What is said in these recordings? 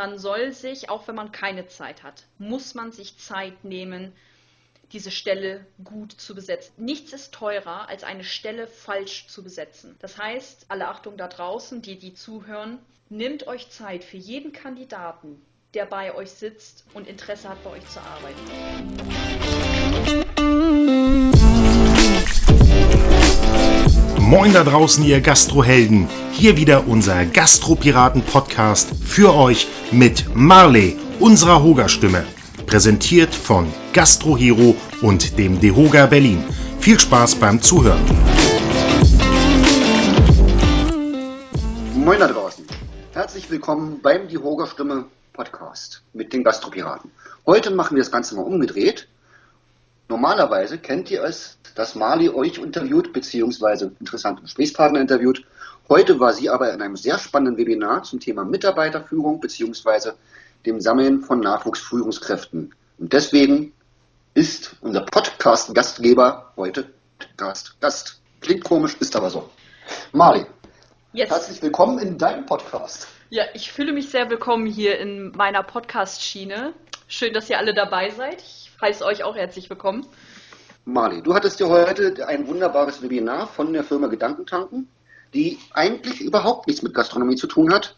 Man soll sich, auch wenn man keine Zeit hat, muss man sich Zeit nehmen, diese Stelle gut zu besetzen. Nichts ist teurer, als eine Stelle falsch zu besetzen. Das heißt, alle Achtung da draußen, die, die zuhören, nehmt euch Zeit für jeden Kandidaten, der bei euch sitzt und Interesse hat, bei euch zu arbeiten. Moin da draußen, ihr Gastrohelden. Hier wieder unser Gastropiraten-Podcast für euch mit Marley, unserer Hoga-Stimme. Präsentiert von Gastrohero und dem Dehoga Berlin. Viel Spaß beim Zuhören. Moin da draußen. Herzlich willkommen beim Dehoga Stimme Podcast mit den Gastropiraten. Heute machen wir das Ganze mal umgedreht. Normalerweise kennt ihr es, dass Marley euch interviewt, beziehungsweise interessante Gesprächspartner interviewt. Heute war sie aber in einem sehr spannenden Webinar zum Thema Mitarbeiterführung, beziehungsweise dem Sammeln von Nachwuchsführungskräften. Und deswegen ist unser Podcast-Gastgeber heute Gast. Gast. Klingt komisch, ist aber so. Marley, yes. herzlich willkommen in deinem Podcast. Ja, ich fühle mich sehr willkommen hier in meiner Podcast-Schiene. Schön, dass ihr alle dabei seid. Ich heiße euch auch herzlich willkommen. Marley, du hattest ja heute ein wunderbares Webinar von der Firma Gedankentanken, die eigentlich überhaupt nichts mit Gastronomie zu tun hat,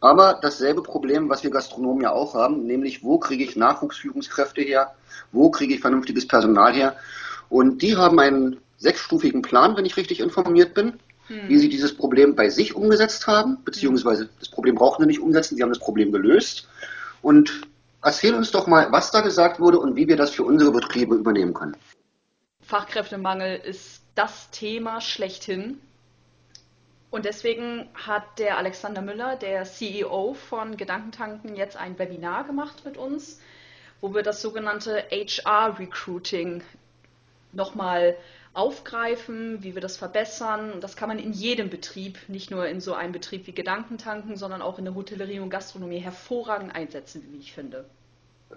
aber dasselbe Problem, was wir Gastronomen ja auch haben, nämlich wo kriege ich Nachwuchsführungskräfte her, wo kriege ich vernünftiges Personal her. Und die haben einen sechsstufigen Plan, wenn ich richtig informiert bin, hm. wie sie dieses Problem bei sich umgesetzt haben, beziehungsweise das Problem brauchen sie nicht umsetzen, sie haben das Problem gelöst. Und erzähl uns doch mal, was da gesagt wurde und wie wir das für unsere Betriebe übernehmen können. Fachkräftemangel ist das Thema schlechthin. Und deswegen hat der Alexander Müller, der CEO von Gedankentanken, jetzt ein Webinar gemacht mit uns, wo wir das sogenannte HR Recruiting nochmal aufgreifen, wie wir das verbessern. Das kann man in jedem Betrieb, nicht nur in so einem Betrieb wie Gedankentanken, sondern auch in der Hotellerie und Gastronomie hervorragend einsetzen, wie ich finde.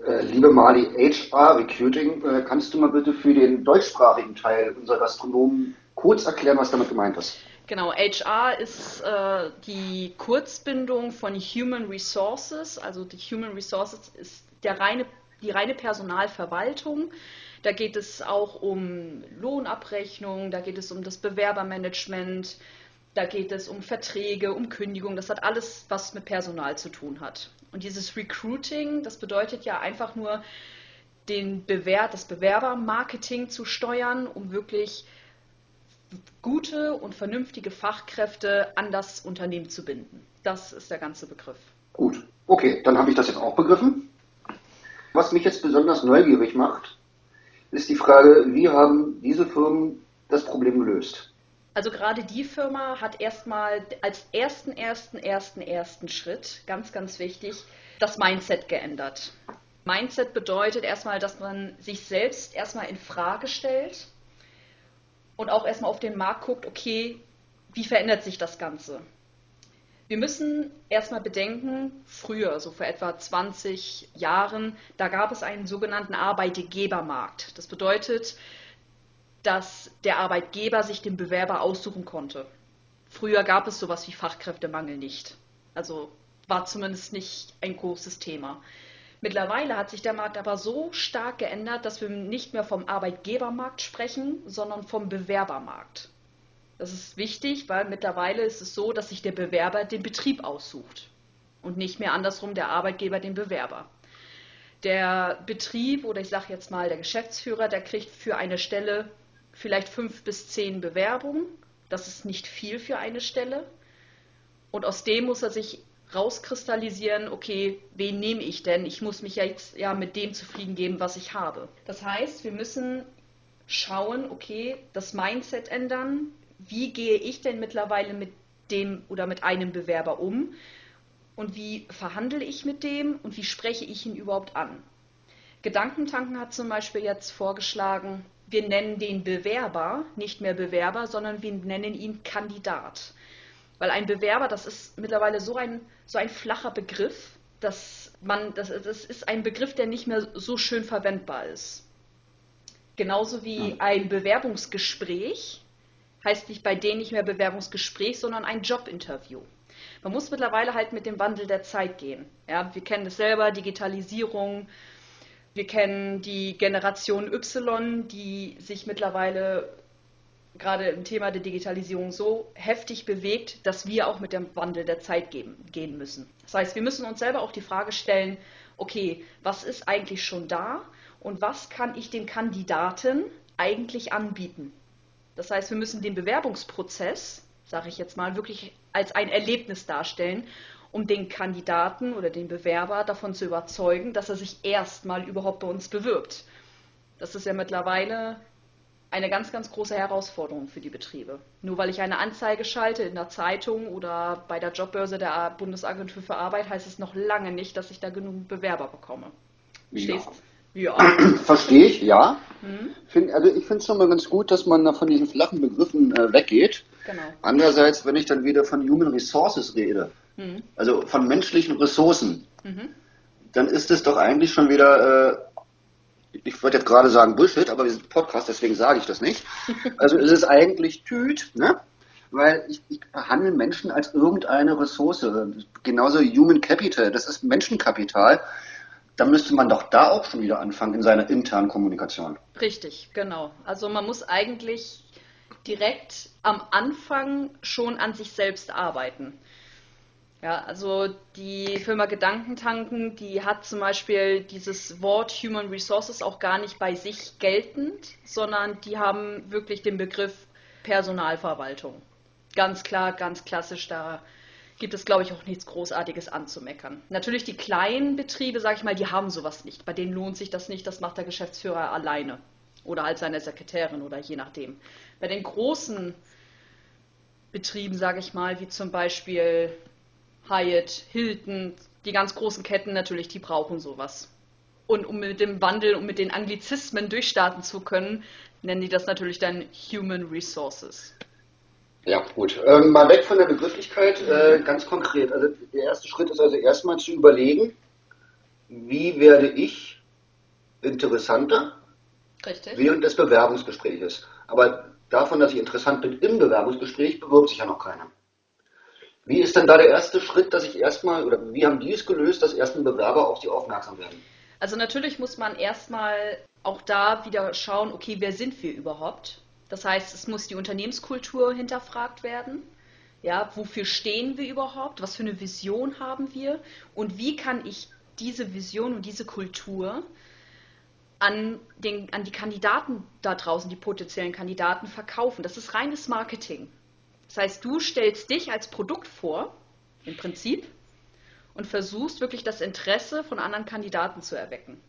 Äh, liebe Mali, HR Recruiting, äh, kannst du mal bitte für den deutschsprachigen Teil unserer Gastronomen kurz erklären, was damit gemeint ist? Genau, HR ist äh, die Kurzbindung von Human Resources. Also die Human Resources ist der reine, die reine Personalverwaltung. Da geht es auch um Lohnabrechnung, da geht es um das Bewerbermanagement, da geht es um Verträge, um Kündigung. Das hat alles, was mit Personal zu tun hat. Und dieses Recruiting, das bedeutet ja einfach nur, den Bewer das Bewerbermarketing zu steuern, um wirklich gute und vernünftige Fachkräfte an das Unternehmen zu binden. Das ist der ganze Begriff. Gut, okay, dann habe ich das jetzt auch begriffen. Was mich jetzt besonders neugierig macht, ist die Frage, wie haben diese Firmen das Problem gelöst? Also gerade die Firma hat erstmal als ersten, ersten, ersten, ersten Schritt, ganz, ganz wichtig, das Mindset geändert. Mindset bedeutet erstmal, dass man sich selbst erstmal in Frage stellt und auch erstmal auf den Markt guckt, okay, wie verändert sich das Ganze? Wir müssen erstmal bedenken, früher, so vor etwa 20 Jahren, da gab es einen sogenannten Arbeitgebermarkt. Das bedeutet, dass der Arbeitgeber sich den Bewerber aussuchen konnte. Früher gab es sowas wie Fachkräftemangel nicht. Also war zumindest nicht ein großes Thema. Mittlerweile hat sich der Markt aber so stark geändert, dass wir nicht mehr vom Arbeitgebermarkt sprechen, sondern vom Bewerbermarkt. Das ist wichtig, weil mittlerweile ist es so, dass sich der Bewerber den Betrieb aussucht und nicht mehr andersrum der Arbeitgeber den Bewerber. Der Betrieb oder ich sage jetzt mal der Geschäftsführer, der kriegt für eine Stelle vielleicht fünf bis zehn Bewerbungen. Das ist nicht viel für eine Stelle. Und aus dem muss er sich rauskristallisieren, okay, wen nehme ich denn? Ich muss mich ja jetzt ja mit dem zufrieden geben, was ich habe. Das heißt, wir müssen schauen, okay, das Mindset ändern. Wie gehe ich denn mittlerweile mit dem oder mit einem Bewerber um? Und wie verhandle ich mit dem und wie spreche ich ihn überhaupt an? Gedankentanken hat zum Beispiel jetzt vorgeschlagen, wir nennen den Bewerber nicht mehr Bewerber, sondern wir nennen ihn Kandidat. Weil ein Bewerber, das ist mittlerweile so ein, so ein flacher Begriff, dass man, das, das ist ein Begriff, der nicht mehr so schön verwendbar ist. Genauso wie ein Bewerbungsgespräch heißt nicht bei denen nicht mehr Bewerbungsgespräch, sondern ein Jobinterview. Man muss mittlerweile halt mit dem Wandel der Zeit gehen. Ja, wir kennen es selber, Digitalisierung. Wir kennen die Generation Y, die sich mittlerweile gerade im Thema der Digitalisierung so heftig bewegt, dass wir auch mit dem Wandel der Zeit geben, gehen müssen. Das heißt, wir müssen uns selber auch die Frage stellen, okay, was ist eigentlich schon da und was kann ich den Kandidaten eigentlich anbieten? Das heißt, wir müssen den Bewerbungsprozess, sage ich jetzt mal, wirklich als ein Erlebnis darstellen, um den Kandidaten oder den Bewerber davon zu überzeugen, dass er sich erstmal überhaupt bei uns bewirbt. Das ist ja mittlerweile eine ganz, ganz große Herausforderung für die Betriebe. Nur weil ich eine Anzeige schalte in der Zeitung oder bei der Jobbörse der Bundesagentur für Arbeit, heißt es noch lange nicht, dass ich da genug Bewerber bekomme. Verstehst? Ja. ja. Verstehe ich, ja. Hm? Find, also ich finde es schon mal ganz gut, dass man da von diesen flachen Begriffen äh, weggeht. Genau. Andererseits, wenn ich dann wieder von Human Resources rede, hm. also von menschlichen Ressourcen, mhm. dann ist es doch eigentlich schon wieder äh, ich wollte jetzt gerade sagen Bullshit, aber wir sind Podcast, deswegen sage ich das nicht. Also es ist eigentlich Tüt, ne? weil ich, ich behandle Menschen als irgendeine Ressource. Genauso Human Capital, das ist Menschenkapital. Da müsste man doch da auch schon wieder anfangen in seiner internen Kommunikation. Richtig, genau. Also man muss eigentlich direkt am Anfang schon an sich selbst arbeiten. Ja, also die Firma Gedankentanken, die hat zum Beispiel dieses Wort Human Resources auch gar nicht bei sich geltend, sondern die haben wirklich den Begriff Personalverwaltung. Ganz klar, ganz klassisch, da gibt es, glaube ich, auch nichts Großartiges anzumeckern. Natürlich die kleinen Betriebe, sage ich mal, die haben sowas nicht. Bei denen lohnt sich das nicht, das macht der Geschäftsführer alleine oder als seine Sekretärin oder je nachdem. Bei den großen Betrieben, sage ich mal, wie zum Beispiel Hyatt, Hilton, die ganz großen Ketten natürlich, die brauchen sowas. Und um mit dem Wandel und mit den Anglizismen durchstarten zu können, nennen die das natürlich dann Human Resources. Ja, gut. Ähm, mal weg von der Begrifflichkeit, äh, ganz konkret. Also der erste Schritt ist also erstmal zu überlegen, wie werde ich interessanter Richtig. während des Bewerbungsgespräches. Aber davon, dass ich interessant bin im Bewerbungsgespräch, bewirbt sich ja noch keiner. Wie ist denn da der erste Schritt, dass ich erstmal, oder wie haben die es gelöst, dass erst ein Bewerber auf sie aufmerksam werden? Also natürlich muss man erstmal auch da wieder schauen, okay, wer sind wir überhaupt? Das heißt, es muss die Unternehmenskultur hinterfragt werden. Ja, wofür stehen wir überhaupt? Was für eine Vision haben wir? Und wie kann ich diese Vision und diese Kultur an, den, an die Kandidaten da draußen, die potenziellen Kandidaten verkaufen? Das ist reines Marketing. Das heißt, du stellst dich als Produkt vor, im Prinzip, und versuchst wirklich das Interesse von anderen Kandidaten zu erwecken.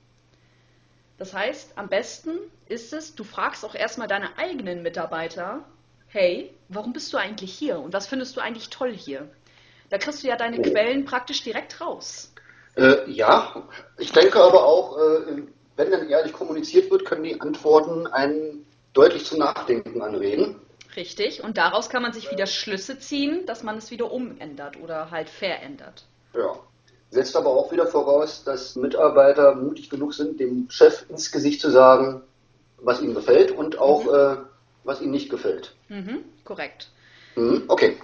Das heißt, am besten ist es, du fragst auch erstmal deine eigenen Mitarbeiter, hey, warum bist du eigentlich hier und was findest du eigentlich toll hier? Da kriegst du ja deine Quellen praktisch direkt raus. Äh, ja, ich denke aber auch, äh, wenn dann ehrlich kommuniziert wird, können die Antworten einen deutlich zum Nachdenken anregen. Richtig, und daraus kann man sich wieder Schlüsse ziehen, dass man es wieder umändert oder halt verändert. Ja. Setzt aber auch wieder voraus, dass Mitarbeiter mutig genug sind, dem Chef ins Gesicht zu sagen, was ihnen gefällt und auch mhm. äh, was ihnen nicht gefällt. Mhm, korrekt. Mhm, okay.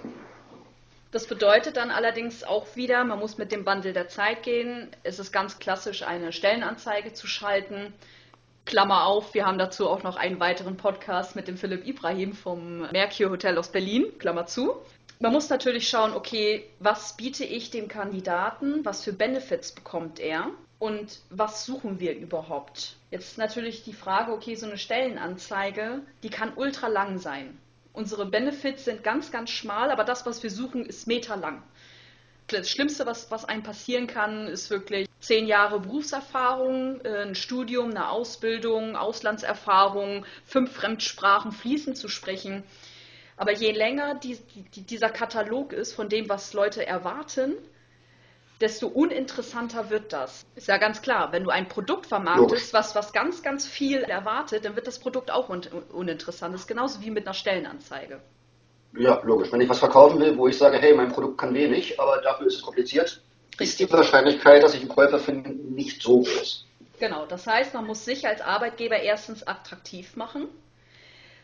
Das bedeutet dann allerdings auch wieder, man muss mit dem Wandel der Zeit gehen. Es ist ganz klassisch, eine Stellenanzeige zu schalten. Klammer auf, wir haben dazu auch noch einen weiteren Podcast mit dem Philipp Ibrahim vom Mercure Hotel aus Berlin, Klammer zu. Man muss natürlich schauen, okay, was biete ich dem Kandidaten, was für Benefits bekommt er und was suchen wir überhaupt? Jetzt natürlich die Frage, okay, so eine Stellenanzeige, die kann ultra lang sein. Unsere Benefits sind ganz, ganz schmal, aber das, was wir suchen, ist meterlang. Das Schlimmste, was, was einem passieren kann, ist wirklich zehn Jahre Berufserfahrung, äh, ein Studium, eine Ausbildung, Auslandserfahrung, fünf Fremdsprachen fließend zu sprechen. Aber je länger die, die, dieser Katalog ist von dem, was Leute erwarten, desto uninteressanter wird das. Ist ja ganz klar, wenn du ein Produkt vermarktest, was, was ganz, ganz viel erwartet, dann wird das Produkt auch un uninteressant. Das ist genauso wie mit einer Stellenanzeige. Ja, logisch. Wenn ich was verkaufen will, wo ich sage, hey, mein Produkt kann wenig, aber dafür ist es kompliziert, ist die Wahrscheinlichkeit, dass ich einen Käufer finde, nicht so groß. Genau, das heißt, man muss sich als Arbeitgeber erstens attraktiv machen.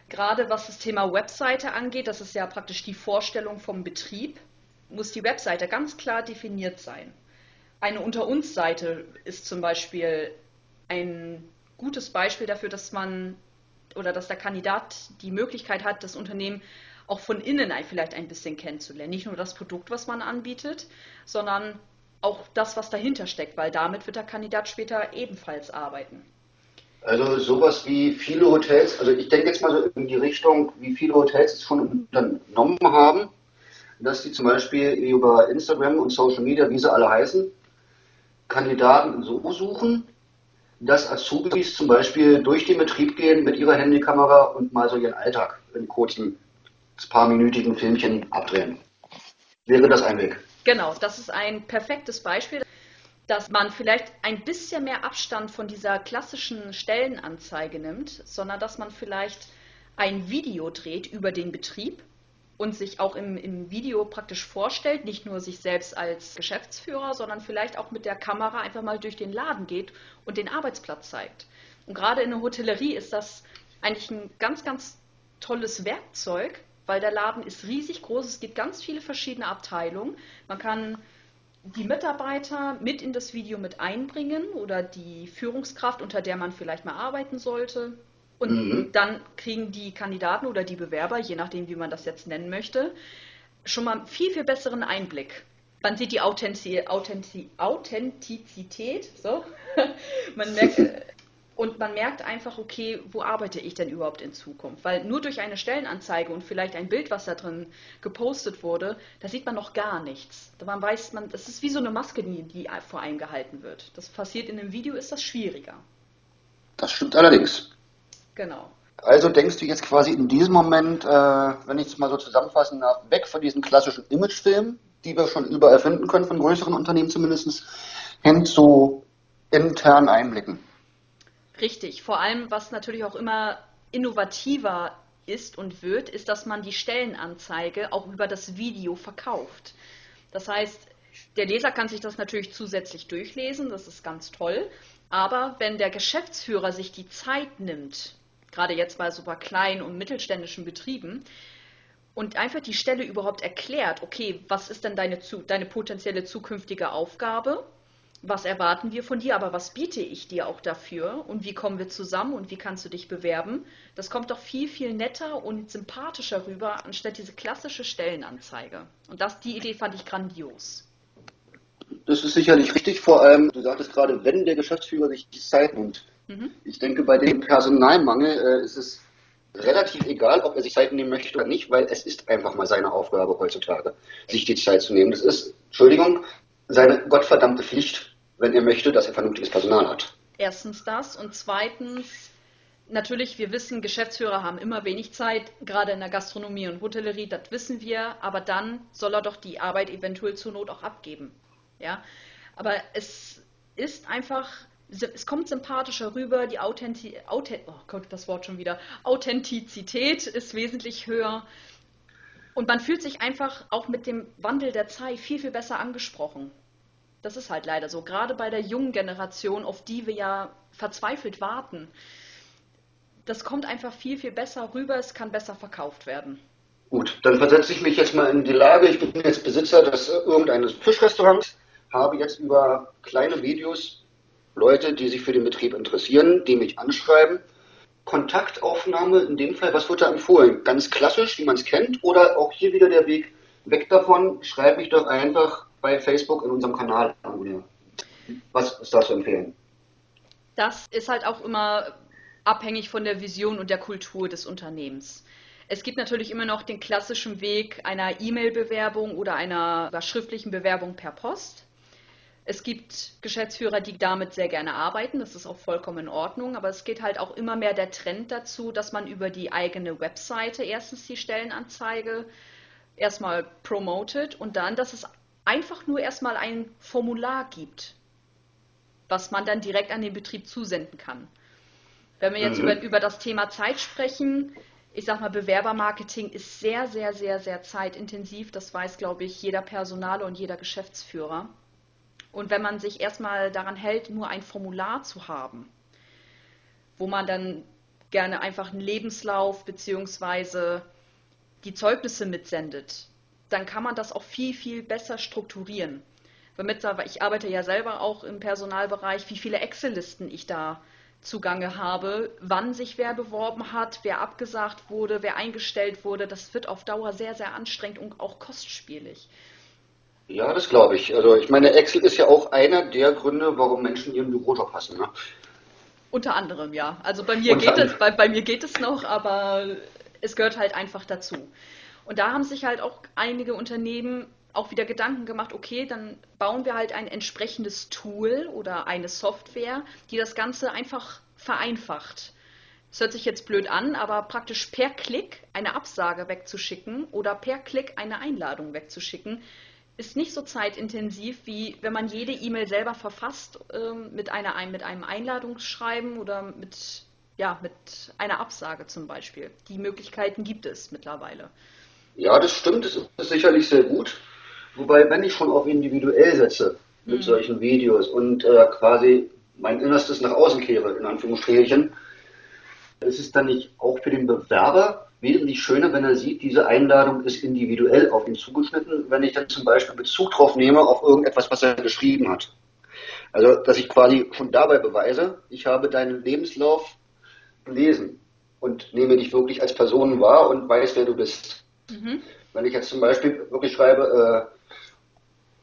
Gerade was das Thema Webseite angeht, das ist ja praktisch die Vorstellung vom Betrieb. muss die Webseite ganz klar definiert sein. Eine Unter uns Seite ist zum Beispiel ein gutes Beispiel dafür, dass man oder dass der Kandidat die Möglichkeit hat, das Unternehmen auch von innen vielleicht ein bisschen kennenzulernen. Nicht nur das Produkt, was man anbietet, sondern auch das, was dahinter steckt, weil damit wird der Kandidat später ebenfalls arbeiten. Also sowas wie viele Hotels, also ich denke jetzt mal so in die Richtung, wie viele Hotels es schon unternommen haben, dass die zum Beispiel über Instagram und Social Media, wie sie alle heißen, Kandidaten so suchen, dass Azubis zum Beispiel durch den Betrieb gehen mit ihrer Handykamera und mal so ihren Alltag in kurzen, paarminütigen Filmchen abdrehen. Wäre das ein Weg? Genau, das ist ein perfektes Beispiel, dass man vielleicht ein bisschen mehr Abstand von dieser klassischen Stellenanzeige nimmt, sondern dass man vielleicht ein Video dreht über den Betrieb und sich auch im, im Video praktisch vorstellt, nicht nur sich selbst als Geschäftsführer, sondern vielleicht auch mit der Kamera einfach mal durch den Laden geht und den Arbeitsplatz zeigt. Und gerade in der Hotellerie ist das eigentlich ein ganz, ganz tolles Werkzeug, weil der Laden ist riesig groß, es gibt ganz viele verschiedene Abteilungen. Man kann die Mitarbeiter mit in das Video mit einbringen oder die Führungskraft, unter der man vielleicht mal arbeiten sollte. Und mhm. dann kriegen die Kandidaten oder die Bewerber, je nachdem, wie man das jetzt nennen möchte, schon mal viel, viel besseren Einblick. Man sieht die Authentiz Authentiz Authentizität, so. man merkt, und man merkt einfach, okay, wo arbeite ich denn überhaupt in Zukunft? Weil nur durch eine Stellenanzeige und vielleicht ein Bild, was da drin gepostet wurde, da sieht man noch gar nichts. Man weiß, man, das ist wie so eine Maske, die, die vor einem gehalten wird. Das passiert in einem Video, ist das schwieriger. Das stimmt allerdings. Genau. Also denkst du jetzt quasi in diesem Moment, äh, wenn ich es mal so zusammenfassen darf, weg von diesen klassischen Imagefilmen, die wir schon überall finden können, von größeren Unternehmen zumindest, hin zu internen Einblicken. Richtig. Vor allem, was natürlich auch immer innovativer ist und wird, ist, dass man die Stellenanzeige auch über das Video verkauft. Das heißt, der Leser kann sich das natürlich zusätzlich durchlesen, das ist ganz toll. Aber wenn der Geschäftsführer sich die Zeit nimmt, gerade jetzt bei super kleinen und mittelständischen Betrieben, und einfach die Stelle überhaupt erklärt, okay, was ist denn deine, deine potenzielle zukünftige Aufgabe? Was erwarten wir von dir, aber was biete ich dir auch dafür und wie kommen wir zusammen und wie kannst du dich bewerben? Das kommt doch viel, viel netter und sympathischer rüber, anstatt diese klassische Stellenanzeige. Und das, die Idee fand ich grandios. Das ist sicherlich richtig, vor allem, du sagtest gerade, wenn der Geschäftsführer sich die Zeit nimmt, Mhm. Ich denke, bei dem Personalmangel äh, ist es relativ egal, ob er sich Zeit nehmen möchte oder nicht, weil es ist einfach mal seine Aufgabe heutzutage, sich die Zeit zu nehmen. Das ist, Entschuldigung, seine gottverdammte Pflicht, wenn er möchte, dass er vernünftiges Personal hat. Erstens das und zweitens, natürlich, wir wissen, Geschäftsführer haben immer wenig Zeit, gerade in der Gastronomie und Hotellerie, das wissen wir, aber dann soll er doch die Arbeit eventuell zur Not auch abgeben. Ja? Aber es ist einfach es kommt sympathischer rüber, die Authentiz Authent oh Gott, das Wort schon wieder. Authentizität ist wesentlich höher. Und man fühlt sich einfach auch mit dem Wandel der Zeit viel, viel besser angesprochen. Das ist halt leider so. Gerade bei der jungen Generation, auf die wir ja verzweifelt warten. Das kommt einfach viel, viel besser rüber. Es kann besser verkauft werden. Gut, dann versetze ich mich jetzt mal in die Lage. Ich bin jetzt Besitzer des irgendeines Fischrestaurants, habe jetzt über kleine Videos Leute, die sich für den Betrieb interessieren, die mich anschreiben. Kontaktaufnahme in dem Fall, was wird da empfohlen? Ganz klassisch, wie man es kennt, oder auch hier wieder der Weg weg davon? Schreibe ich doch einfach bei Facebook in unserem Kanal abonnieren. Was ist da zu empfehlen? Das ist halt auch immer abhängig von der Vision und der Kultur des Unternehmens. Es gibt natürlich immer noch den klassischen Weg einer E-Mail-Bewerbung oder einer schriftlichen Bewerbung per Post. Es gibt Geschäftsführer, die damit sehr gerne arbeiten, das ist auch vollkommen in Ordnung, aber es geht halt auch immer mehr der Trend dazu, dass man über die eigene Webseite erstens die Stellenanzeige erstmal promotet und dann, dass es einfach nur erstmal ein Formular gibt, was man dann direkt an den Betrieb zusenden kann. Wenn wir jetzt mhm. über, über das Thema Zeit sprechen, ich sag mal, Bewerbermarketing ist sehr, sehr, sehr, sehr zeitintensiv. Das weiß, glaube ich, jeder Personal und jeder Geschäftsführer. Und wenn man sich erstmal daran hält, nur ein Formular zu haben, wo man dann gerne einfach einen Lebenslauf bzw. die Zeugnisse mitsendet, dann kann man das auch viel, viel besser strukturieren. Damit, ich arbeite ja selber auch im Personalbereich, wie viele Excel-Listen ich da zugange habe, wann sich wer beworben hat, wer abgesagt wurde, wer eingestellt wurde. Das wird auf Dauer sehr, sehr anstrengend und auch kostspielig. Ja, das glaube ich. Also ich meine, Excel ist ja auch einer der Gründe, warum Menschen ihren Bürojob hassen. Ne? Unter anderem, ja. Also bei mir, geht es, bei, bei mir geht es noch, aber es gehört halt einfach dazu. Und da haben sich halt auch einige Unternehmen auch wieder Gedanken gemacht, okay, dann bauen wir halt ein entsprechendes Tool oder eine Software, die das Ganze einfach vereinfacht. Das hört sich jetzt blöd an, aber praktisch per Klick eine Absage wegzuschicken oder per Klick eine Einladung wegzuschicken, ist nicht so zeitintensiv, wie wenn man jede E-Mail selber verfasst ähm, mit, einer, mit einem Einladungsschreiben oder mit, ja, mit einer Absage zum Beispiel. Die Möglichkeiten gibt es mittlerweile. Ja, das stimmt, das ist sicherlich sehr gut. Wobei, wenn ich schon auf individuell setze mit mhm. solchen Videos und äh, quasi mein Innerstes nach außen kehre, in Anführungsstrichen, ist es dann nicht auch für den Bewerber wesentlich schöner, wenn er sieht, diese Einladung ist individuell auf ihn zugeschnitten, wenn ich dann zum Beispiel Bezug drauf nehme auf irgendetwas, was er geschrieben hat. Also, dass ich quasi schon dabei beweise, ich habe deinen Lebenslauf gelesen und nehme dich wirklich als Person wahr und weiß, wer du bist. Mhm. Wenn ich jetzt zum Beispiel wirklich schreibe, äh,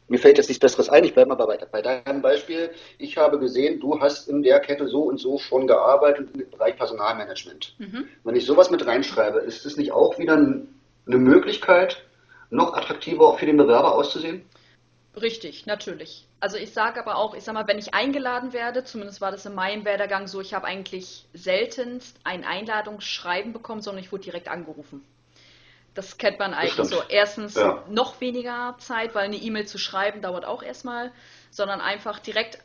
mir fällt jetzt nichts Besseres ein, ich bleibe mal bei, bei deinem Beispiel. Ich habe gesehen, du hast in der Kette so und so schon gearbeitet im Bereich Personalmanagement. Mhm. Wenn ich sowas mit reinschreibe, ist das nicht auch wieder eine Möglichkeit, noch attraktiver auch für den Bewerber auszusehen? Richtig, natürlich. Also ich sage aber auch, ich sag mal, wenn ich eingeladen werde, zumindest war das in meinem Werdegang so, ich habe eigentlich seltenst ein Einladungsschreiben bekommen, sondern ich wurde direkt angerufen. Das kennt man eigentlich so. Erstens ja. noch weniger Zeit, weil eine E-Mail zu schreiben dauert auch erstmal, sondern einfach direkt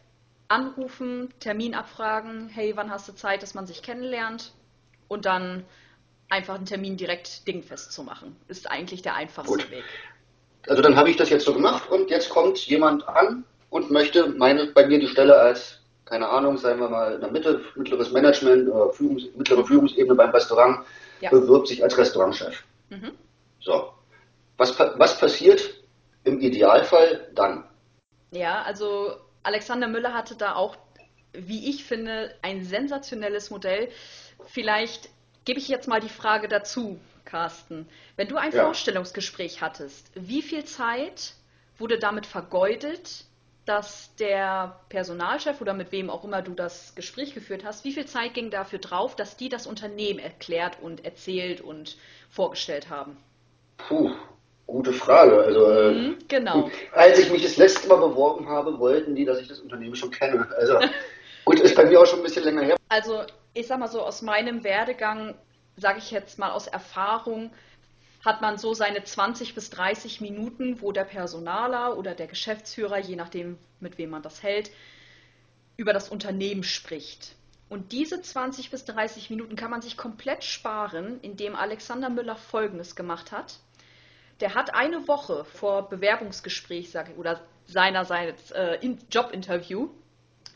anrufen, Termin abfragen, hey, wann hast du Zeit, dass man sich kennenlernt und dann einfach einen Termin direkt dingfest zu machen. Ist eigentlich der einfachste Gut. Weg. Also dann habe ich das jetzt so gemacht und jetzt kommt jemand an und möchte meine, bei mir die Stelle als, keine Ahnung, sagen wir mal, in der Mitte, mittleres Management, Führungs, mittlere Führungsebene beim Restaurant, ja. bewirbt sich als Restaurantchef. Mhm. So. Was, was passiert im Idealfall dann? Ja, also Alexander Müller hatte da auch, wie ich finde, ein sensationelles Modell. Vielleicht gebe ich jetzt mal die Frage dazu, Carsten. Wenn du ein ja. Vorstellungsgespräch hattest, wie viel Zeit wurde damit vergeudet, dass der Personalchef oder mit wem auch immer du das Gespräch geführt hast, wie viel Zeit ging dafür drauf, dass die das Unternehmen erklärt und erzählt und vorgestellt haben? Puh, gute Frage. Also, äh, mhm, genau. Als ich mich das letzte Mal beworben habe, wollten die, dass ich das Unternehmen schon kenne. Also, gut, ist bei mir auch schon ein bisschen länger her. Also, ich sag mal so, aus meinem Werdegang, sage ich jetzt mal aus Erfahrung, hat man so seine 20 bis 30 Minuten, wo der Personaler oder der Geschäftsführer, je nachdem, mit wem man das hält, über das Unternehmen spricht. Und diese 20 bis 30 Minuten kann man sich komplett sparen, indem Alexander Müller Folgendes gemacht hat. Der hat eine Woche vor Bewerbungsgespräch sag ich, oder seinerseits äh, Jobinterview,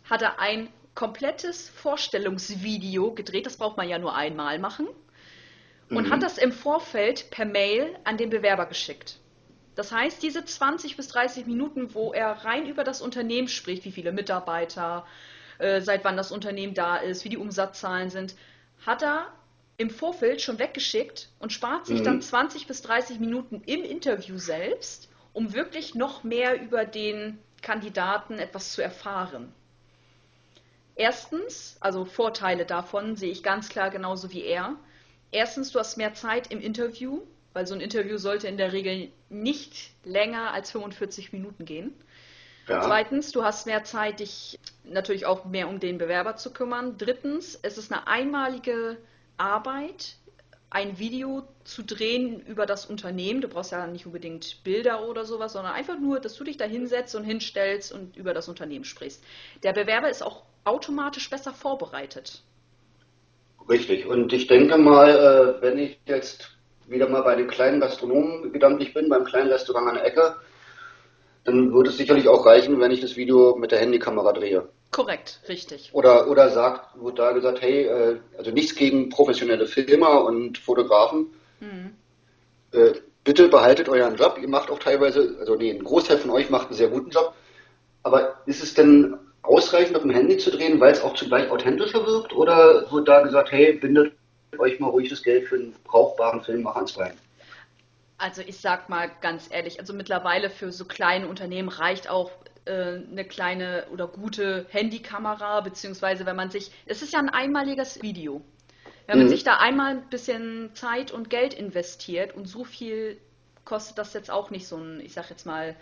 hat er ein komplettes Vorstellungsvideo gedreht. Das braucht man ja nur einmal machen. Und mhm. hat das im Vorfeld per Mail an den Bewerber geschickt. Das heißt, diese 20 bis 30 Minuten, wo er rein über das Unternehmen spricht, wie viele Mitarbeiter, äh, seit wann das Unternehmen da ist, wie die Umsatzzahlen sind, hat er im Vorfeld schon weggeschickt und spart sich mhm. dann 20 bis 30 Minuten im Interview selbst, um wirklich noch mehr über den Kandidaten etwas zu erfahren. Erstens, also Vorteile davon sehe ich ganz klar genauso wie er. Erstens, du hast mehr Zeit im Interview, weil so ein Interview sollte in der Regel nicht länger als 45 Minuten gehen. Ja. Zweitens, du hast mehr Zeit, dich natürlich auch mehr um den Bewerber zu kümmern. Drittens, es ist eine einmalige Arbeit, ein Video zu drehen über das Unternehmen. Du brauchst ja nicht unbedingt Bilder oder sowas, sondern einfach nur, dass du dich da hinsetzt und hinstellst und über das Unternehmen sprichst. Der Bewerber ist auch automatisch besser vorbereitet. Richtig. Und ich denke mal, äh, wenn ich jetzt wieder mal bei den kleinen Gastronomen gedanklich bin, beim kleinen Restaurant an der Ecke, dann würde es sicherlich auch reichen, wenn ich das Video mit der Handykamera drehe. Korrekt, richtig. Oder, oder sagt, wird da gesagt, hey, äh, also nichts gegen professionelle Filmer und Fotografen. Mhm. Äh, bitte behaltet euren Job. Ihr macht auch teilweise, also nee, ein Großteil von euch macht einen sehr guten Job. Aber ist es denn ausreichend auf dem Handy zu drehen, weil es auch zugleich authentischer wirkt? Oder wird da gesagt, hey, bindet euch mal ruhig das Geld für einen brauchbaren Filmmacher ans Bein? Also ich sag mal ganz ehrlich, also mittlerweile für so kleine Unternehmen reicht auch äh, eine kleine oder gute Handykamera, beziehungsweise wenn man sich, es ist ja ein einmaliges Video. Wenn man mhm. sich da einmal ein bisschen Zeit und Geld investiert und so viel kostet das jetzt auch nicht so ein, ich sag jetzt mal,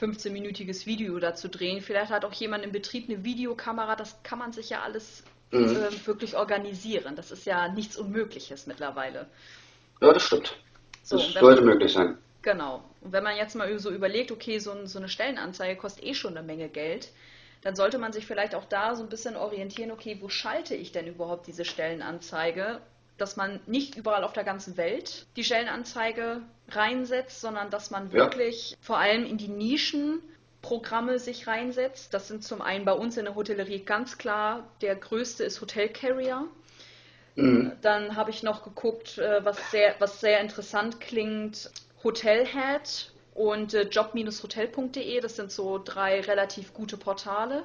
15-minütiges Video da zu drehen. Vielleicht hat auch jemand im Betrieb eine Videokamera, das kann man sich ja alles mhm. äh, wirklich organisieren. Das ist ja nichts Unmögliches mittlerweile. Ja, das stimmt. So, das sollte man, möglich sein. Genau. Und wenn man jetzt mal so überlegt, okay, so, so eine Stellenanzeige kostet eh schon eine Menge Geld, dann sollte man sich vielleicht auch da so ein bisschen orientieren, okay, wo schalte ich denn überhaupt diese Stellenanzeige? Dass man nicht überall auf der ganzen Welt die Stellenanzeige reinsetzt, sondern dass man ja. wirklich vor allem in die Nischenprogramme sich reinsetzt. Das sind zum einen bei uns in der Hotellerie ganz klar, der größte ist Hotel Carrier. Mhm. Dann habe ich noch geguckt, äh, was sehr, was sehr interessant klingt, Hotelhead und äh, job-hotel.de. Das sind so drei relativ gute Portale.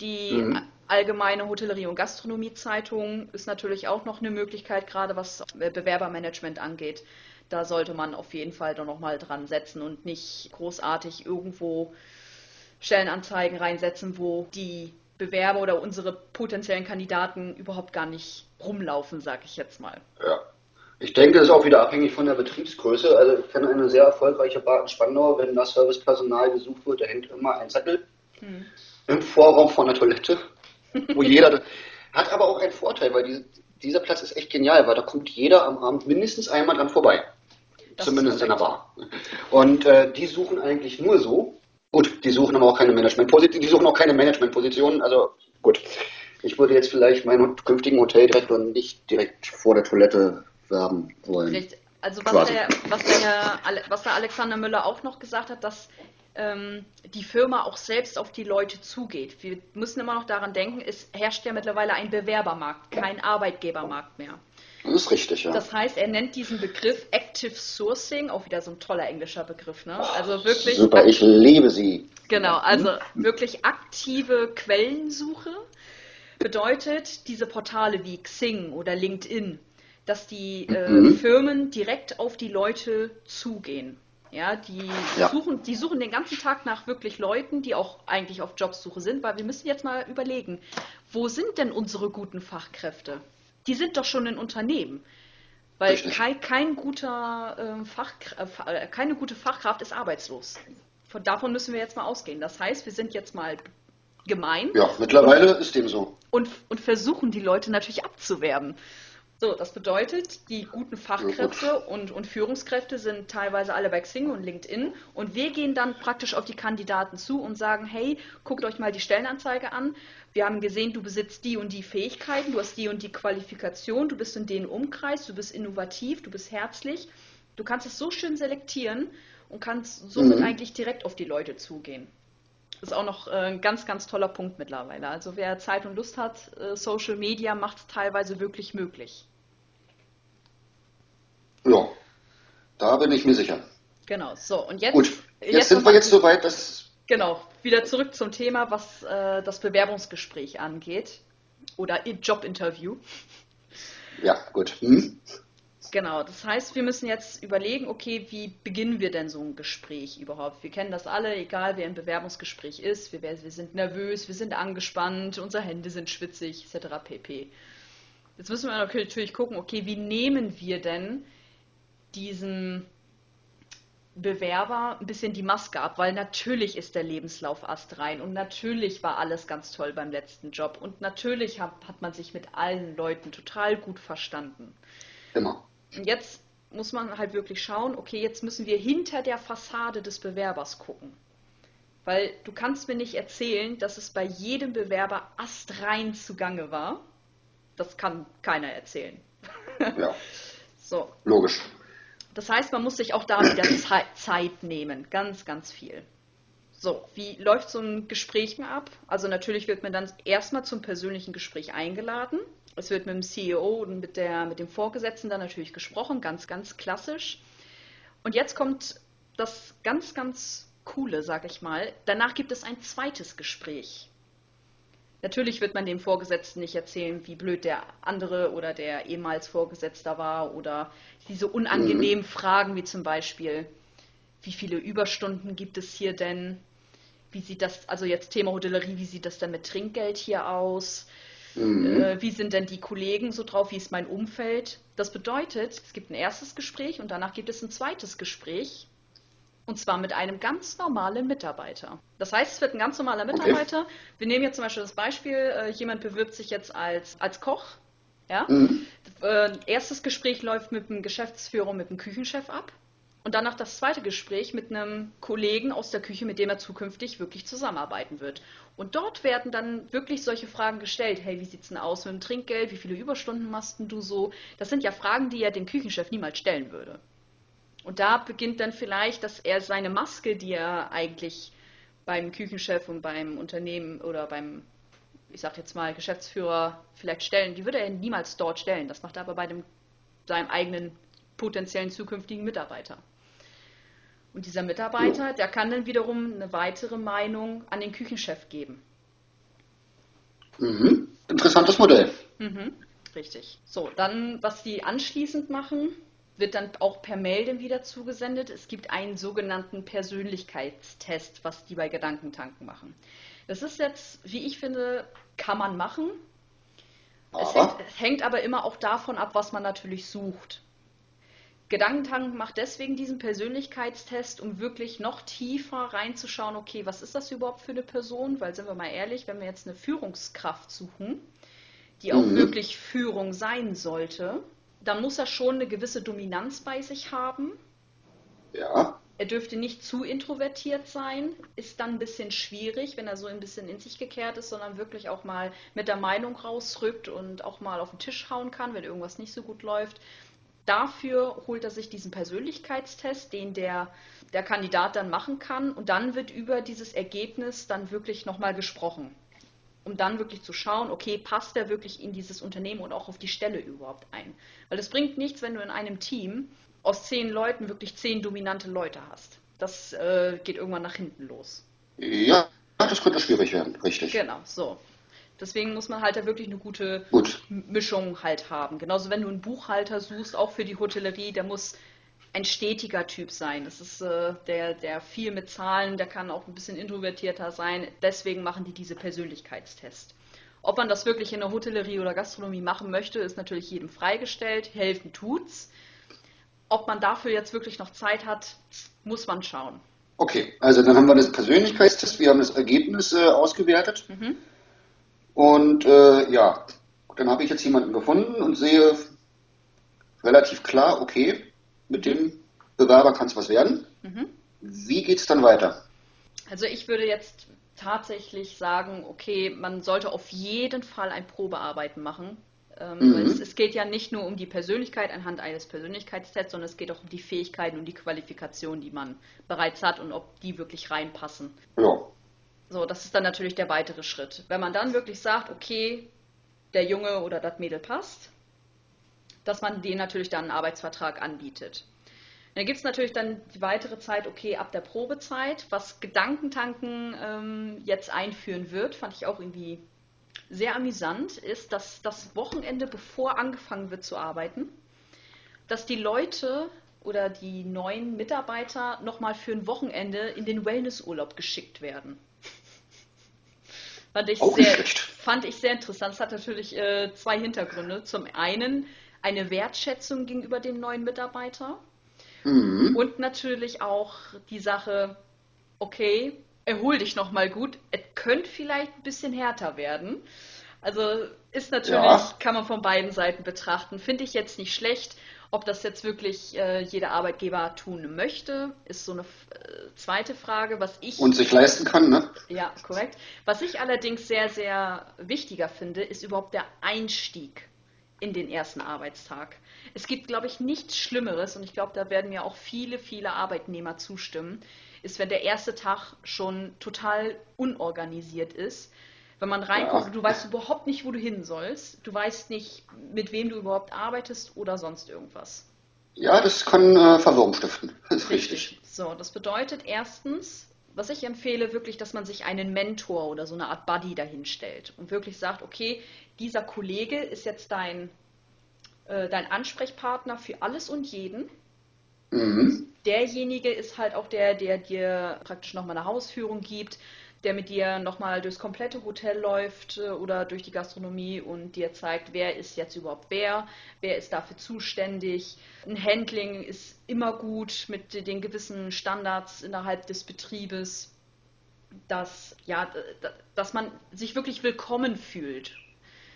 Die mhm. allgemeine Hotellerie- und Gastronomiezeitung ist natürlich auch noch eine Möglichkeit, gerade was äh, Bewerbermanagement angeht. Da sollte man auf jeden Fall doch nochmal dran setzen und nicht großartig irgendwo Stellenanzeigen reinsetzen, wo die Bewerber oder unsere potenziellen Kandidaten überhaupt gar nicht rumlaufen, sag ich jetzt mal. Ja. Ich denke, das ist auch wieder abhängig von der Betriebsgröße. Also ich kenne eine sehr erfolgreiche Bar in Spandau, wenn das Servicepersonal gesucht wird, da hängt immer ein Zettel hm. im Vorraum von der Toilette, wo jeder hat aber auch einen Vorteil, weil die, dieser Platz ist echt genial, weil da kommt jeder am Abend mindestens einmal dran vorbei. Das Zumindest in der Bar. Und äh, die suchen eigentlich nur so. Gut, die suchen aber auch keine Managementpositionen, die suchen auch keine Managementpositionen, also gut. Ich würde jetzt vielleicht meinen künftigen Hoteldirektor nicht direkt vor der Toilette werben wollen. Richtig. Also was der, was, der, was der Alexander Müller auch noch gesagt hat, dass ähm, die Firma auch selbst auf die Leute zugeht. Wir müssen immer noch daran denken, es herrscht ja mittlerweile ein Bewerbermarkt, kein Arbeitgebermarkt mehr. Das ist richtig, ja. Das heißt, er nennt diesen Begriff Active Sourcing, auch wieder so ein toller englischer Begriff, ne? Also wirklich. Super, ich liebe sie. Genau, also wirklich aktive Quellensuche bedeutet diese Portale wie Xing oder LinkedIn dass die äh, mhm. Firmen direkt auf die Leute zugehen. Ja, die ja. suchen, die suchen den ganzen Tag nach wirklich Leuten, die auch eigentlich auf Jobsuche sind, weil wir müssen jetzt mal überlegen, wo sind denn unsere guten Fachkräfte? Die sind doch schon in Unternehmen. Weil kein, kein guter, äh, Fach, äh, keine gute Fachkraft ist arbeitslos. Von, davon müssen wir jetzt mal ausgehen. Das heißt, wir sind jetzt mal gemein. Ja, mittlerweile und, ist dem so. Und, und versuchen die Leute natürlich abzuwerben. So, das bedeutet, die guten Fachkräfte und, und Führungskräfte sind teilweise alle bei Xing und LinkedIn und wir gehen dann praktisch auf die Kandidaten zu und sagen, hey, guckt euch mal die Stellenanzeige an. Wir haben gesehen, du besitzt die und die Fähigkeiten, du hast die und die Qualifikation, du bist in den Umkreis, du bist innovativ, du bist herzlich. Du kannst es so schön selektieren und kannst somit mhm. eigentlich direkt auf die Leute zugehen. Das ist auch noch äh, ein ganz, ganz toller Punkt mittlerweile. Also wer Zeit und Lust hat, äh, Social Media macht es teilweise wirklich möglich. Ja, da bin ich mir sicher. Genau, so und jetzt. Gut, jetzt, jetzt sind wir jetzt soweit, dass. Genau, wieder zurück zum Thema, was äh, das Bewerbungsgespräch angeht. Oder Jobinterview. Ja, gut. Hm? Genau, das heißt, wir müssen jetzt überlegen, okay, wie beginnen wir denn so ein Gespräch überhaupt? Wir kennen das alle, egal wer im Bewerbungsgespräch ist. Wir, wir sind nervös, wir sind angespannt, unsere Hände sind schwitzig, etc. pp. Jetzt müssen wir natürlich gucken, okay, wie nehmen wir denn diesem Bewerber ein bisschen die Maske ab, weil natürlich ist der Lebenslauf astrein und natürlich war alles ganz toll beim letzten Job und natürlich hat, hat man sich mit allen Leuten total gut verstanden. Immer. Und jetzt muss man halt wirklich schauen, okay, jetzt müssen wir hinter der Fassade des Bewerbers gucken. Weil du kannst mir nicht erzählen, dass es bei jedem Bewerber astrein zugange war. Das kann keiner erzählen. Ja. so. Logisch. Das heißt, man muss sich auch da wieder Zeit nehmen. Ganz, ganz viel. So, wie läuft so ein Gespräch ab? Also natürlich wird man dann erstmal zum persönlichen Gespräch eingeladen. Es wird mit dem CEO und mit, der, mit dem Vorgesetzten dann natürlich gesprochen, ganz, ganz klassisch. Und jetzt kommt das ganz, ganz Coole, sag ich mal. Danach gibt es ein zweites Gespräch. Natürlich wird man dem Vorgesetzten nicht erzählen, wie blöd der andere oder der ehemals Vorgesetzter war oder diese unangenehmen mhm. Fragen wie zum Beispiel, wie viele Überstunden gibt es hier denn? Wie sieht das, also jetzt Thema Hotellerie, wie sieht das denn mit Trinkgeld hier aus? Mhm. Äh, wie sind denn die Kollegen so drauf? Wie ist mein Umfeld? Das bedeutet, es gibt ein erstes Gespräch und danach gibt es ein zweites Gespräch. Und zwar mit einem ganz normalen Mitarbeiter. Das heißt, es wird ein ganz normaler Mitarbeiter. Okay. Wir nehmen jetzt zum Beispiel das Beispiel, äh, jemand bewirbt sich jetzt als, als Koch. Ja? Mhm. Äh, erstes Gespräch läuft mit dem Geschäftsführer, mit dem Küchenchef ab. Und danach das zweite Gespräch mit einem Kollegen aus der Küche, mit dem er zukünftig wirklich zusammenarbeiten wird. Und dort werden dann wirklich solche Fragen gestellt. Hey, wie sieht es denn aus mit dem Trinkgeld? Wie viele Überstunden machst du so? Das sind ja Fragen, die er dem Küchenchef niemals stellen würde. Und da beginnt dann vielleicht, dass er seine Maske, die er eigentlich beim Küchenchef und beim Unternehmen oder beim, ich sag jetzt mal, Geschäftsführer vielleicht stellen, die würde er niemals dort stellen. Das macht er aber bei dem, seinem eigenen potenziellen zukünftigen Mitarbeiter. Und dieser Mitarbeiter, der kann dann wiederum eine weitere Meinung an den Küchenchef geben. Mhm. Interessantes Modell. Mhm. Richtig. So, dann, was die anschließend machen, wird dann auch per Mail dann wieder zugesendet. Es gibt einen sogenannten Persönlichkeitstest, was die bei Gedankentanken machen. Das ist jetzt, wie ich finde, kann man machen. Es hängt, es hängt, aber immer auch davon ab, was man natürlich sucht. Gedankentank macht deswegen diesen Persönlichkeitstest, um wirklich noch tiefer reinzuschauen, okay, was ist das überhaupt für eine Person? Weil, sind wir mal ehrlich, wenn wir jetzt eine Führungskraft suchen, die auch mhm. wirklich Führung sein sollte, dann muss er schon eine gewisse Dominanz bei sich haben. Ja. Er dürfte nicht zu introvertiert sein, ist dann ein bisschen schwierig, wenn er so ein bisschen in sich gekehrt ist, sondern wirklich auch mal mit der Meinung rausrückt und auch mal auf den Tisch hauen kann, wenn irgendwas nicht so gut läuft. Dafür holt er sich diesen Persönlichkeitstest, den der, der Kandidat dann machen kann. Und dann wird über dieses Ergebnis dann wirklich nochmal gesprochen. Um dann wirklich zu schauen, okay, passt der wirklich in dieses Unternehmen und auch auf die Stelle überhaupt ein? Weil es bringt nichts, wenn du in einem Team aus zehn Leuten wirklich zehn dominante Leute hast. Das äh, geht irgendwann nach hinten los. Ja, das könnte schwierig werden, richtig. Genau, so. Deswegen muss man halt da wirklich eine gute Gut. Mischung halt haben. Genauso wenn du einen Buchhalter suchst, auch für die Hotellerie, der muss ein stetiger Typ sein. Das ist äh, der, der viel mit Zahlen, der kann auch ein bisschen introvertierter sein. Deswegen machen die diese Persönlichkeitstests. Ob man das wirklich in der Hotellerie oder Gastronomie machen möchte, ist natürlich jedem freigestellt. Helfen tut's. Ob man dafür jetzt wirklich noch Zeit hat, muss man schauen. Okay, also dann haben wir das Persönlichkeitstest, wir haben das Ergebnis äh, ausgewertet. Mhm. Und äh, ja, dann habe ich jetzt jemanden gefunden und sehe relativ klar, okay, mit dem Bewerber kann es was werden. Mhm. Wie geht es dann weiter? Also ich würde jetzt tatsächlich sagen, okay, man sollte auf jeden Fall ein Probearbeiten machen. Ähm, mhm. es, es, geht ja nicht nur um die Persönlichkeit anhand eines Persönlichkeitstests, sondern es geht auch um die Fähigkeiten und die Qualifikationen, die man bereits hat und ob die wirklich reinpassen. Ja. So, das ist dann natürlich der weitere Schritt. Wenn man dann wirklich sagt, okay, der Junge oder das Mädel passt, dass man denen natürlich dann einen Arbeitsvertrag anbietet. Dann gibt es natürlich dann die weitere Zeit, okay, ab der Probezeit, was Gedankentanken ähm, jetzt einführen wird, fand ich auch irgendwie sehr amüsant, ist, dass das Wochenende, bevor angefangen wird zu arbeiten, dass die Leute oder die neuen Mitarbeiter nochmal für ein Wochenende in den Wellnessurlaub geschickt werden. Fand ich, Auch sehr, fand ich sehr interessant. Es hat natürlich äh, zwei Hintergründe. Zum einen eine Wertschätzung gegenüber dem neuen Mitarbeiter mhm. und natürlich auch die Sache, okay, erhol dich nochmal gut. Es könnte vielleicht ein bisschen härter werden. Also ist natürlich, ja. kann man von beiden Seiten betrachten. Finde ich jetzt nicht schlecht. Ob das jetzt wirklich äh, jeder Arbeitgeber tun möchte, ist so eine äh, zweite Frage, was ich. Und sich leisten kann, ne? Ja, korrekt. Was ich allerdings sehr, sehr wichtiger finde, ist überhaupt der Einstieg in den ersten Arbeitstag. Es gibt, glaube ich, nichts Schlimmeres, und ich glaube, da werden mir auch viele, viele Arbeitnehmer zustimmen, ist, wenn der erste Tag schon total unorganisiert ist wenn man reinkommt, du weißt überhaupt nicht, wo du hin sollst. Du weißt nicht, mit wem du überhaupt arbeitest oder sonst irgendwas. Ja, das kann äh, Verwirrung stiften. Das ist richtig. richtig. So, das bedeutet erstens, was ich empfehle, wirklich, dass man sich einen Mentor oder so eine Art Buddy dahinstellt und wirklich sagt, okay, dieser Kollege ist jetzt dein, äh, dein Ansprechpartner für alles und jeden. Mhm. Derjenige ist halt auch der, der dir praktisch nochmal eine Hausführung gibt, der mit dir nochmal durchs komplette Hotel läuft äh, oder durch die Gastronomie und dir zeigt, wer ist jetzt überhaupt wer, wer ist dafür zuständig. Ein Handling ist immer gut mit den gewissen Standards innerhalb des Betriebes, dass, ja, dass man sich wirklich willkommen fühlt.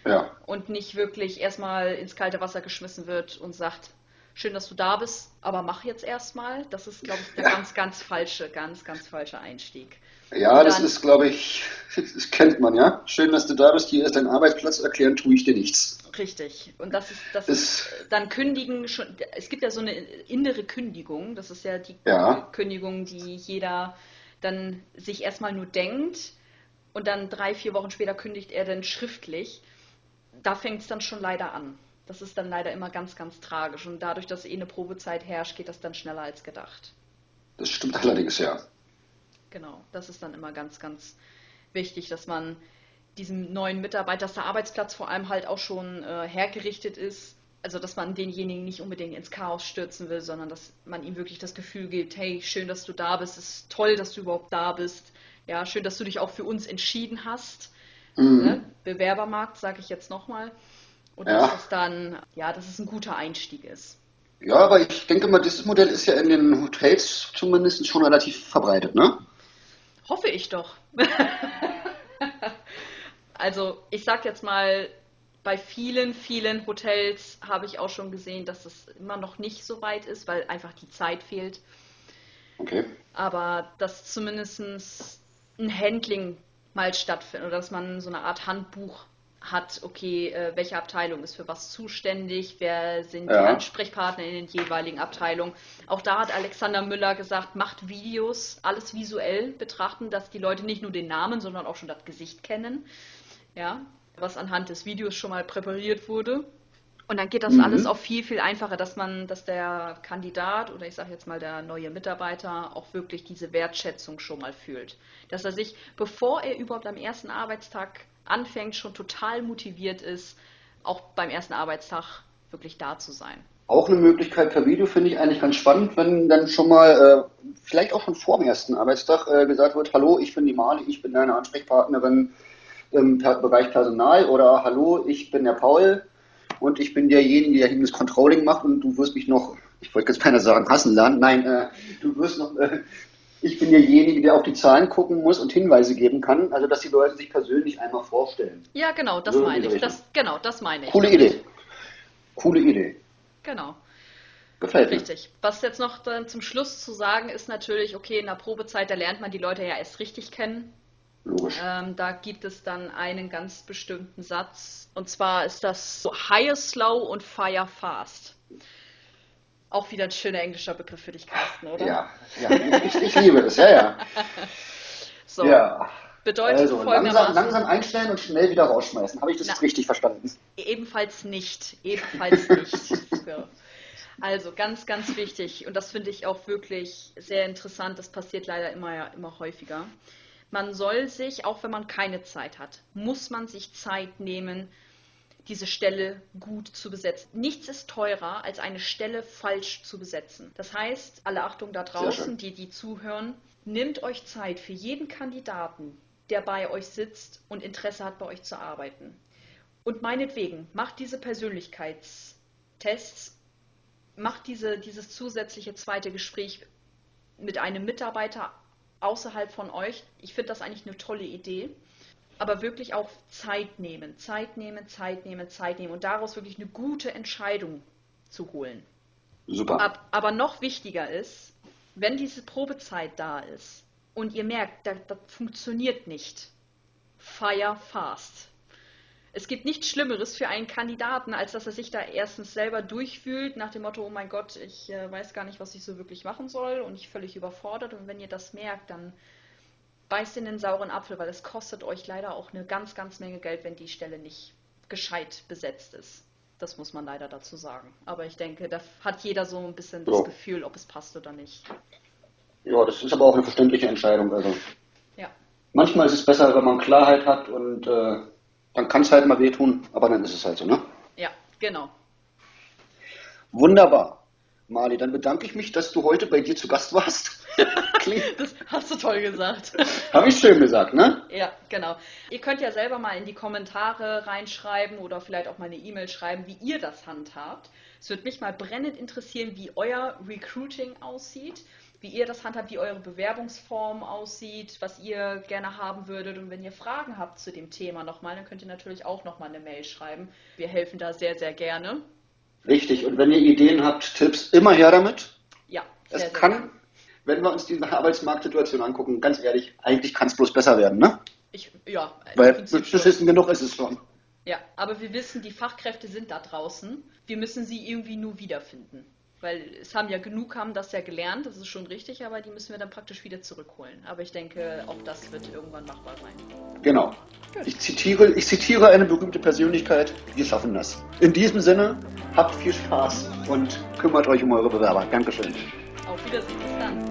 Ja. Und nicht wirklich erstmal ins kalte Wasser geschmissen wird und sagt, schön, dass du da bist, aber mach jetzt erstmal. Das ist, glaube ich, der ja. ganz, ganz falsche, ganz, ganz falsche Einstieg. Ja, das ist, glaube ich, das kennt man, ja. Schön, dass du da bist, hier ist dein Arbeitsplatz, erklären tue ich dir nichts. Richtig. Und das ist, das ist, ist dann kündigen schon, es gibt ja so eine innere Kündigung, das ist ja die ja. Kündigung, die jeder dann sich erstmal nur denkt und dann drei, vier Wochen später kündigt er dann schriftlich. Da fängt es dann schon leider an. Das ist dann leider immer ganz, ganz tragisch. Und dadurch, dass eh eine Probezeit herrscht, geht das dann schneller als gedacht. Das stimmt allerdings, ja. Genau, das ist dann immer ganz, ganz wichtig, dass man diesem neuen Mitarbeiter, dass der Arbeitsplatz vor allem halt auch schon äh, hergerichtet ist. Also, dass man denjenigen nicht unbedingt ins Chaos stürzen will, sondern dass man ihm wirklich das Gefühl gibt, hey, schön, dass du da bist, es ist toll, dass du überhaupt da bist. Ja, schön, dass du dich auch für uns entschieden hast. Mhm. Ne? Bewerbermarkt, sage ich jetzt nochmal. Und ja. dass es dann, ja, dass es ein guter Einstieg ist. Ja, aber ich denke mal, dieses Modell ist ja in den Hotels zumindest schon relativ verbreitet, ne? Hoffe ich doch. also ich sag jetzt mal, bei vielen, vielen Hotels habe ich auch schon gesehen, dass es immer noch nicht so weit ist, weil einfach die Zeit fehlt. Okay. Aber dass zumindest ein Handling mal stattfindet oder dass man so eine Art Handbuch hat, okay, äh, welche Abteilung ist für was zuständig, wer sind ja. die Ansprechpartner in den jeweiligen Abteilungen. Auch da hat Alexander Müller gesagt, macht Videos, alles visuell betrachten, dass die Leute nicht nur den Namen, sondern auch schon das Gesicht kennen. Ja, was anhand des Videos schon mal präpariert wurde. Und dann geht das mhm. alles auch viel, viel einfacher, dass man, dass der Kandidat oder ich sage jetzt mal der neue Mitarbeiter auch wirklich diese Wertschätzung schon mal fühlt. Dass er sich, bevor er überhaupt am ersten Arbeitstag anfängt, schon total motiviert ist, auch beim ersten Arbeitstag wirklich da zu sein. Auch eine Möglichkeit per Video finde ich eigentlich ganz spannend, wenn dann schon mal, äh, vielleicht auch schon vor dem ersten Arbeitstag, äh, gesagt wird, hallo, ich bin die Mali, ich bin deine Ansprechpartnerin im Bereich Personal oder hallo, ich bin der Paul und ich bin derjenige, der hinten das Controlling macht und du wirst mich noch, ich wollte jetzt keiner sagen, hassen lernen, nein, äh, du wirst noch äh, ich bin derjenige, der auf die Zahlen gucken muss und Hinweise geben kann, also dass die Leute sich persönlich einmal vorstellen. Ja, genau, das so meine ich. Das, genau, das meine ich. Coole Idee. Coole Idee. Genau. Gefällt mir. Richtig. Was jetzt noch dann zum Schluss zu sagen ist natürlich, okay, in der Probezeit, da lernt man die Leute ja erst richtig kennen. Logisch. Ähm, da gibt es dann einen ganz bestimmten Satz. Und zwar ist das so hire slow und fire fast. Auch wieder ein schöner englischer Begriff für dich, Carsten, oder? Ja, ja ich, ich liebe es, ja, ja. So. Ja. Bedeutet also, langsam, langsam, einstellen und schnell wieder rausschmeißen. Habe ich das Na, jetzt richtig verstanden? Ebenfalls nicht. Ebenfalls nicht. so. Also ganz, ganz wichtig und das finde ich auch wirklich sehr interessant. Das passiert leider immer, immer häufiger. Man soll sich, auch wenn man keine Zeit hat, muss man sich Zeit nehmen, diese Stelle gut zu besetzen. Nichts ist teurer, als eine Stelle falsch zu besetzen. Das heißt, alle Achtung da draußen, die, die zuhören, nehmt euch Zeit für jeden Kandidaten, der bei euch sitzt und Interesse hat, bei euch zu arbeiten. Und meinetwegen, macht diese Persönlichkeitstests, macht diese, dieses zusätzliche zweite Gespräch mit einem Mitarbeiter außerhalb von euch. Ich finde das eigentlich eine tolle Idee aber wirklich auch Zeit nehmen, Zeit nehmen, Zeit nehmen, Zeit nehmen und daraus wirklich eine gute Entscheidung zu holen. Super. aber noch wichtiger ist, wenn diese Probezeit da ist und ihr merkt, das, das funktioniert nicht, fire fast. Es gibt nichts Schlimmeres für einen Kandidaten, als dass er sich da erstens selber durchfühlt, nach dem Motto, oh mein Gott, ich äh, weiß gar nicht, was ich so wirklich machen soll und ich völlig überfordert. Und wenn ihr das merkt, dann beißt in den sauren Apfel, weil es kostet euch leider auch eine ganz, ganz Menge Geld, wenn die Stelle nicht gescheit besetzt ist. Das muss man leider dazu sagen. Aber ich denke, da hat jeder so ein bisschen das Ja. Gefühl, ob es passt oder nicht. Ja, das ist aber auch eine verständliche Entscheidung. Also Ja, manchmal ist es besser, wenn man Klarheit hat und äh, dann kann es halt mal wehtun, aber dann ist es halt so, ne? ja, genau. Wunderbar. Mali, dann bedanke ich mich, dass du heute bei dir zu Gast warst. Das hast du toll gesagt. habe ich schön gesagt, ne? Ja, genau. Ihr könnt ja selber mal in die Kommentare reinschreiben oder vielleicht auch mal eine E-Mail schreiben, wie ihr das handhabt. Es würde mich mal brennend interessieren, wie euer Recruiting aussieht, wie ihr das handhabt, wie eure Bewerbungsform aussieht, was ihr gerne haben würdet. Und wenn ihr Fragen habt zu dem Thema nochmal, dann könnt ihr natürlich auch nochmal eine Mail schreiben. Wir helfen da sehr, sehr gerne. Richtig. Und wenn ihr Ideen habt, Tipps, immer her damit. Ja, sehr, Es sehr kann, gerne. wenn wir uns die Arbeitsmarktsituation angucken, ganz ehrlich, eigentlich kann es bloß besser werden, ne? Ich, ja, Weil beschissen genug ist es schon. Ja, aber wir wissen, die Fachkräfte sind da draußen. Wir müssen sie irgendwie nur wiederfinden. Weil es haben ja genug, haben das ja gelernt, das ist schon richtig, aber die müssen wir dann praktisch wieder zurückholen. Aber ich denke, auch das wird irgendwann machbar sein. Genau. Ich zitiere, ich zitiere eine berühmte Persönlichkeit, wir schaffen das. In diesem Sinne, habt viel Spaß und kümmert euch um eure Bewerber. Dankeschön. Auf Wiedersehen, bis dann.